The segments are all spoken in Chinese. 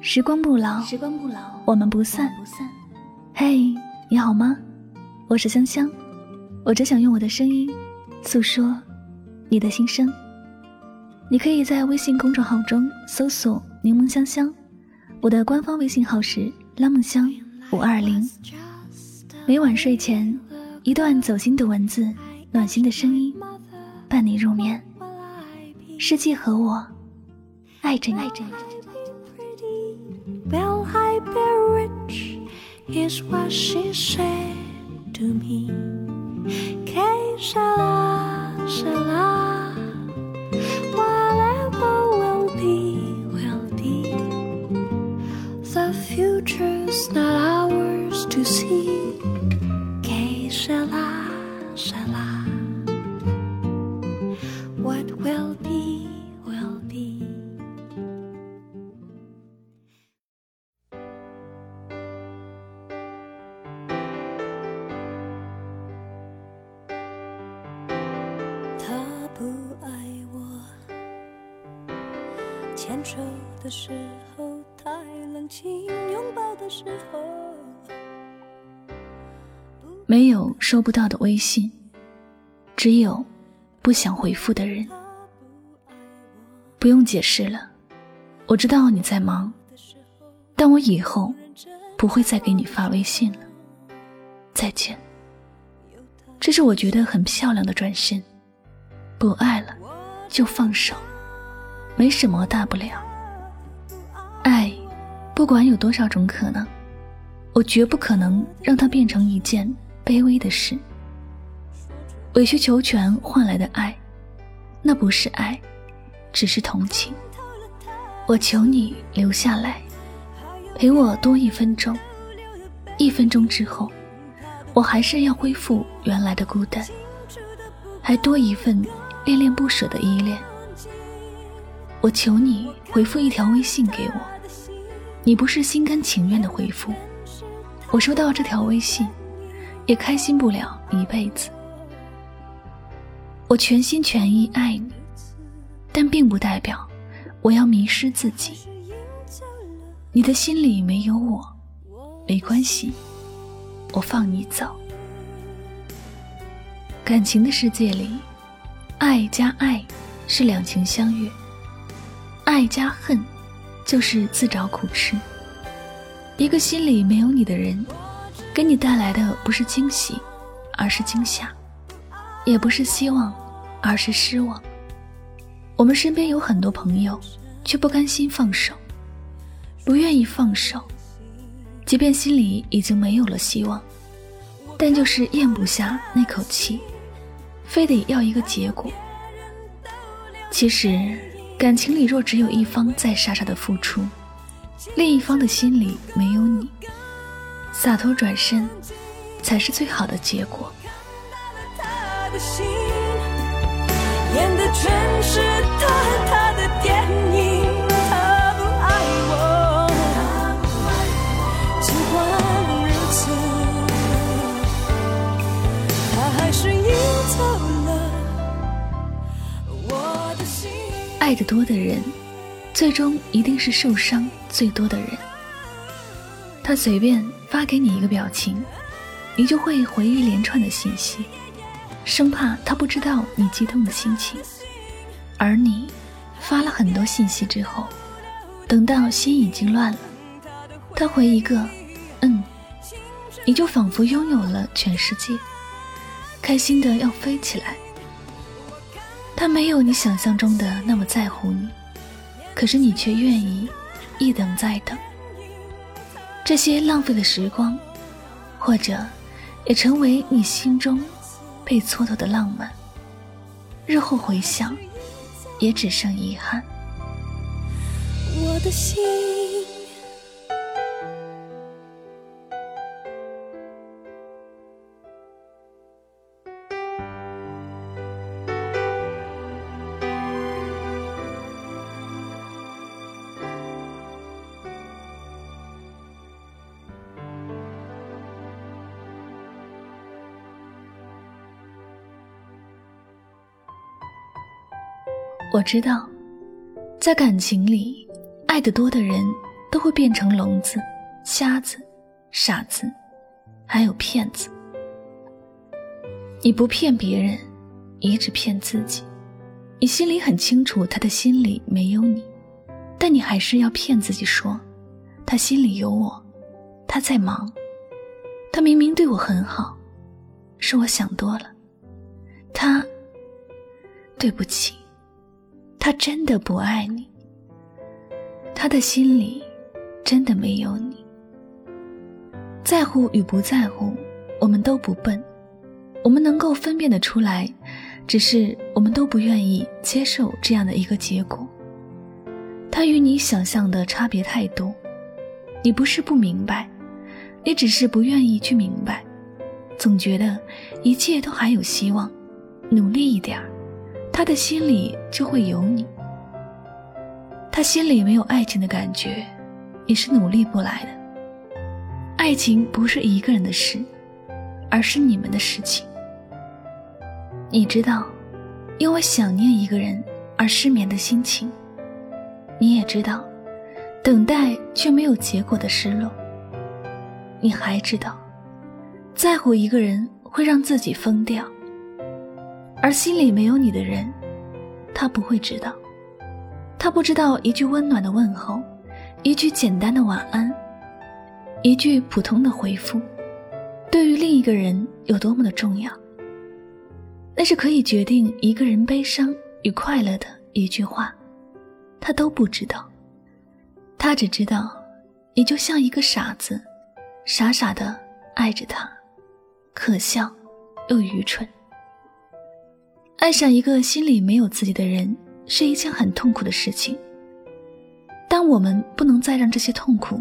时光不老，时光不老，我们不散。嘿，你好吗？我是香香，我只想用我的声音诉说你的心声。你可以在微信公众号中搜索“柠檬香香”，我的官方微信号是“拉梦香五二零”。每晚睡前，一段走心的文字，暖心的声音，伴你入眠。世界和我爱着你。爱着你 Well, I be rich, is what she said to me. Que sera, sera. Whatever will be, will be. The future's not ours to see. Que sera, sera. 不爱我，牵手的时候太冷清，拥抱的时候。没有收不到的微信，只有不想回复的人。不用解释了，我知道你在忙，但我以后不会再给你发微信了。再见。这是我觉得很漂亮的转身。不爱了，就放手，没什么大不了。爱，不管有多少种可能，我绝不可能让它变成一件卑微的事。委曲求全换来的爱，那不是爱，只是同情。我求你留下来，陪我多一分钟。一分钟之后，我还是要恢复原来的孤单，还多一份恋恋不舍的依恋。我求你回复一条微信给我，你不是心甘情愿的回复，我收到这条微信，也开心不了一辈子。我全心全意爱你，但并不代表我要迷失自己。你的心里没有我，没关系，我放你走。感情的世界里，爱加爱是两情相悦，爱加恨就是自找苦吃。一个心里没有你的人，给你带来的不是惊喜，而是惊吓；也不是希望，而是失望。我们身边有很多朋友，却不甘心放手，不愿意放手，即便心里已经没有了希望，但就是咽不下那口气。非得要一个结果。其实，感情里若只有一方在傻傻的付出，另一方的心里没有你，洒脱转身，才是最好的结果。他的心，演的全是他和他的电影。爱得多的人，最终一定是受伤最多的人。他随便发给你一个表情，你就会回一连串的信息，生怕他不知道你激动的心情。而你发了很多信息之后，等到心已经乱了，他回一个“嗯”，你就仿佛拥有了全世界，开心的要飞起来。他没有你想象中的那么在乎你，可是你却愿意一等再等。这些浪费的时光，或者也成为你心中被蹉跎的浪漫。日后回想，也只剩遗憾。我的心。我知道，在感情里，爱得多的人都会变成聋子、瞎子、傻子，还有骗子。你不骗别人，也只骗自己。你心里很清楚，他的心里没有你，但你还是要骗自己说，他心里有我，他在忙，他明明对我很好，是我想多了。他，对不起，他真的不爱你，他的心里真的没有你。在乎与不在乎，我们都不笨。我们能够分辨得出来，只是我们都不愿意接受这样的一个结果。他与你想象的差别太多。你不是不明白，你只是不愿意去明白，总觉得一切都还有希望，努力一点儿，他的心里就会有你。他心里没有爱情的感觉，你是努力不来的。爱情不是一个人的事，而是你们的事情。你知道，因为想念一个人而失眠的心情。你也知道，等待却没有结果的失落。你还知道，在乎一个人会让自己疯掉，而心里没有你的人，他不会知道。他不知道一句温暖的问候，一句简单的晚安，一句普通的回复，对于另一个人有多么的重要。那是可以决定一个人悲伤与快乐的一句话，他都不知道。他只知道，你就像一个傻子，傻傻的爱着他，可笑又愚蠢。爱上一个心里没有自己的人，是一件很痛苦的事情。但我们不能再让这些痛苦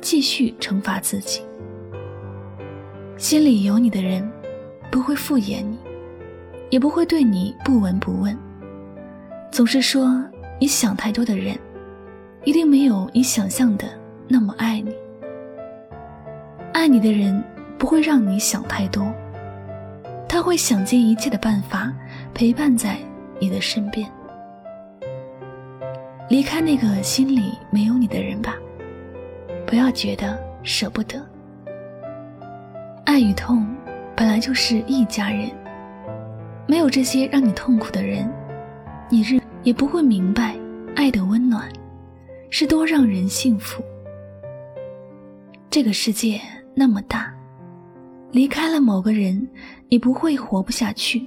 继续惩罚自己。心里有你的人，不会敷衍你。也不会对你不闻不问。总是说你想太多的人，一定没有你想象的那么爱你。爱你的人不会让你想太多，他会想尽一切的办法陪伴在你的身边。离开那个心里没有你的人吧，不要觉得舍不得。爱与痛本来就是一家人。没有这些让你痛苦的人，你日也不会明白，爱的温暖是多让人幸福。这个世界那么大，离开了某个人，你不会活不下去。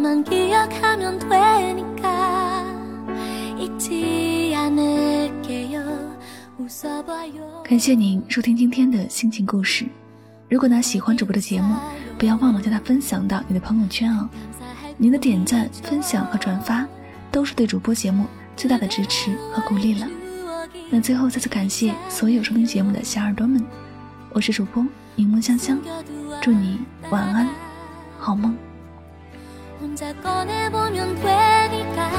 나만 기억하면 되니까 잊지 않을게요 웃어봐요 感谢您收听今天的心情故事如果呢喜欢主播的节目不要忘了将它分享到你的朋友圈哦！您的点赞、分享和转发，都是对主播节目最大的支持和鼓励了。那最后再次感谢所有收听节目的小耳朵们，我是主播柠檬香香，祝你晚安，好梦。 혼자 꺼내보면 되니까.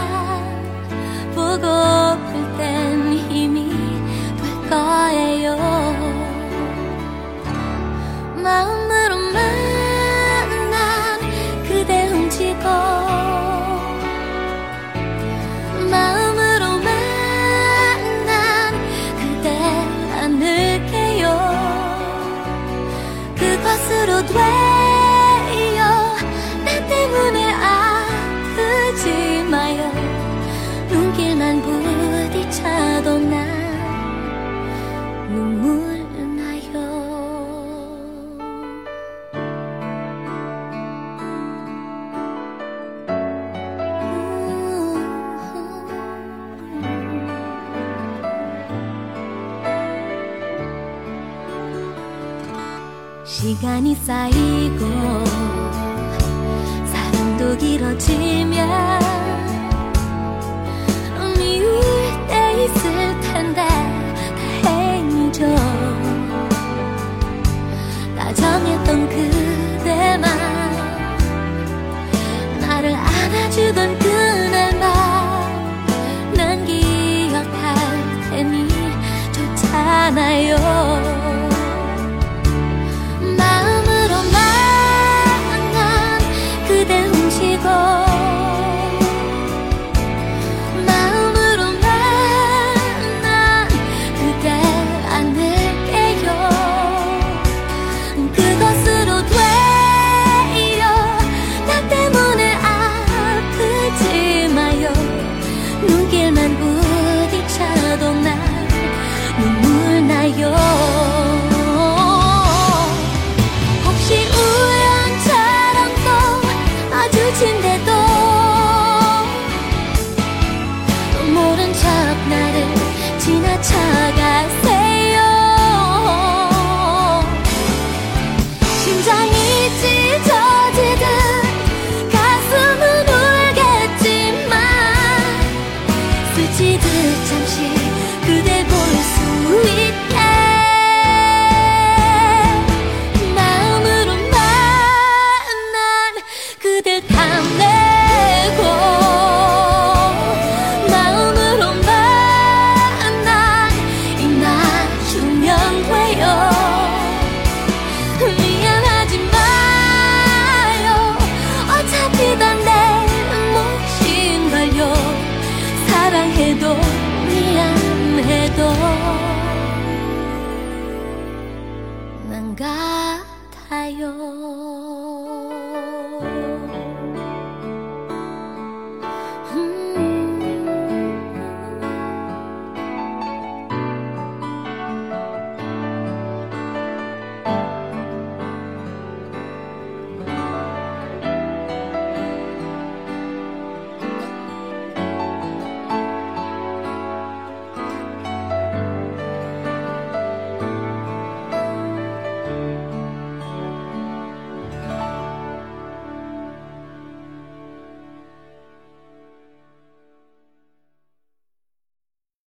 보고픈 시간이 쌓이고 사랑도 길어지면 음, 미울 때 있을 텐데 다행이죠. 다정했던 그대만 나를 안아주던 그날만 난 기억할 테니 좋잖아요. 懂，能够太有。